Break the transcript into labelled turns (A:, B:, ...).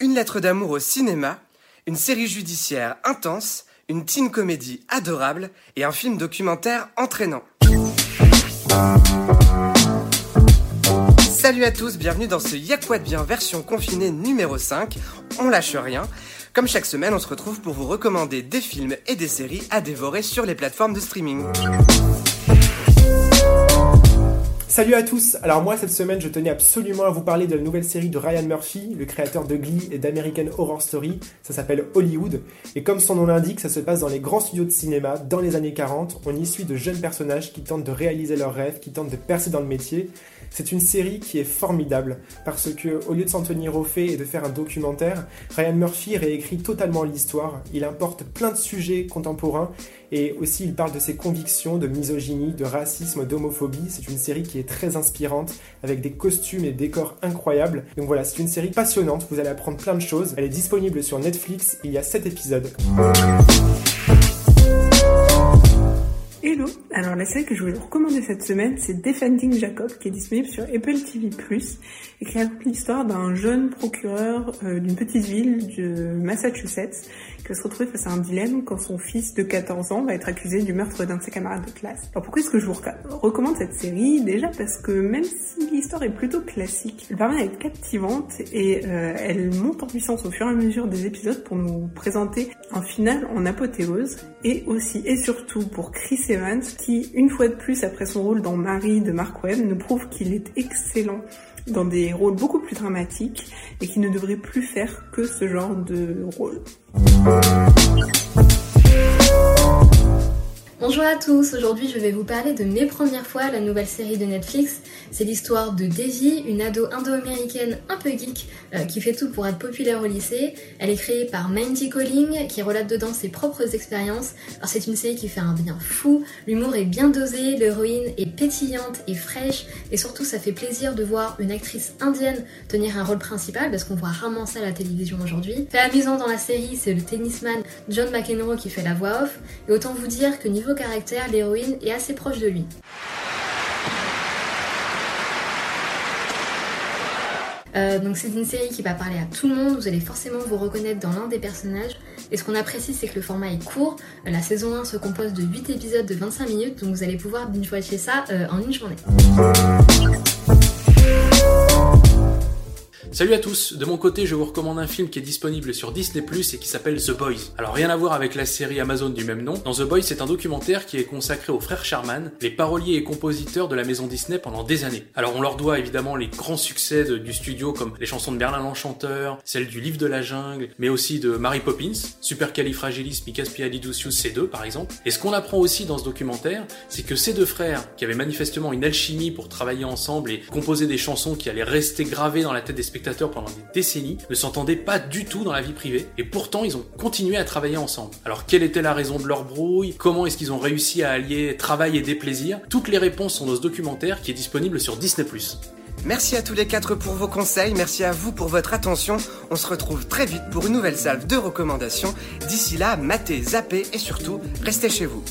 A: Une lettre d'amour au cinéma, une série judiciaire intense, une teen comédie adorable et un film documentaire entraînant. Salut à tous, bienvenue dans ce Y'a quoi de bien version confinée numéro 5. On lâche rien. Comme chaque semaine, on se retrouve pour vous recommander des films et des séries à dévorer sur les plateformes de streaming.
B: Salut à tous. Alors moi cette semaine je tenais absolument à vous parler de la nouvelle série de Ryan Murphy, le créateur de Glee et d'American Horror Story, ça s'appelle Hollywood, et comme son nom l'indique, ça se passe dans les grands studios de cinéma, dans les années 40, on y suit de jeunes personnages qui tentent de réaliser leurs rêves, qui tentent de percer dans le métier, c'est une série qui est formidable parce que au lieu de s'en tenir au fait et de faire un documentaire, Ryan Murphy réécrit totalement l'histoire. Il importe plein de sujets contemporains et aussi il parle de ses convictions de misogynie, de racisme, d'homophobie. C'est une série qui est très inspirante avec des costumes et décors incroyables. Donc voilà, c'est une série passionnante, vous allez apprendre plein de choses. Elle est disponible sur Netflix, il y a 7 épisodes.
C: Alors la série que je voulais vous recommander cette semaine, c'est Defending Jacob, qui est disponible sur Apple TV+, et qui raconte l'histoire d'un jeune procureur euh, d'une petite ville de Massachusetts qui va se retrouver face à un dilemme quand son fils de 14 ans va être accusé du meurtre d'un de ses camarades de classe. Alors pourquoi est-ce que je vous recommande cette série? Déjà parce que même si l'histoire est plutôt classique, elle permet d'être captivante et euh, elle monte en puissance au fur et à mesure des épisodes pour nous présenter un final en apothéose et aussi et surtout pour Chris Evans qui, une fois de plus après son rôle dans Marie de Mark Webb, nous prouve qu'il est excellent dans des rôles beaucoup plus dramatiques et qui ne devrait plus faire que ce genre de rôle.
D: Bonjour à tous, aujourd'hui je vais vous parler de Mes Premières Fois, la nouvelle série de Netflix. C'est l'histoire de Davy, une ado indo-américaine un peu geek euh, qui fait tout pour être populaire au lycée. Elle est créée par Mandy Colling qui relate dedans ses propres expériences. Alors c'est une série qui fait un bien fou, l'humour est bien dosé, l'héroïne est pétillante et fraîche et surtout ça fait plaisir de voir une actrice indienne tenir un rôle principal parce qu'on voit rarement ça à la télévision aujourd'hui. Fait amusant dans la série, c'est le tennisman John McEnroe qui fait la voix off et autant vous dire que niveau caractère, l'héroïne est assez proche de lui. Euh, donc c'est une série qui va parler à tout le monde, vous allez forcément vous reconnaître dans l'un des personnages. Et ce qu'on apprécie c'est que le format est court, euh, la saison 1 se compose de 8 épisodes de 25 minutes, donc vous allez pouvoir binge-watcher ça euh, en une journée.
E: Salut à tous, de mon côté je vous recommande un film qui est disponible sur Disney et qui s'appelle The Boys. Alors rien à voir avec la série Amazon du même nom, dans The Boys c'est un documentaire qui est consacré aux frères Sherman, les paroliers et compositeurs de la maison Disney pendant des années. Alors on leur doit évidemment les grands succès du studio comme les chansons de Berlin l'Enchanteur, celles du Livre de la Jungle, mais aussi de Mary Poppins, Supercalifragilisticexpialidocious C2 par exemple. Et ce qu'on apprend aussi dans ce documentaire, c'est que ces deux frères, qui avaient manifestement une alchimie pour travailler ensemble et composer des chansons qui allaient rester gravées dans la tête des spectateurs, pendant des décennies ne s'entendaient pas du tout dans la vie privée et pourtant ils ont continué à travailler ensemble. Alors quelle était la raison de leur brouille? Comment est-ce qu'ils ont réussi à allier travail et déplaisir? Toutes les réponses sont dans ce documentaire qui est disponible sur Disney+.
A: Merci à tous les quatre pour vos conseils, merci à vous pour votre attention. On se retrouve très vite pour une nouvelle salve de recommandations. D'ici là, matez, zappez et surtout, restez chez vous.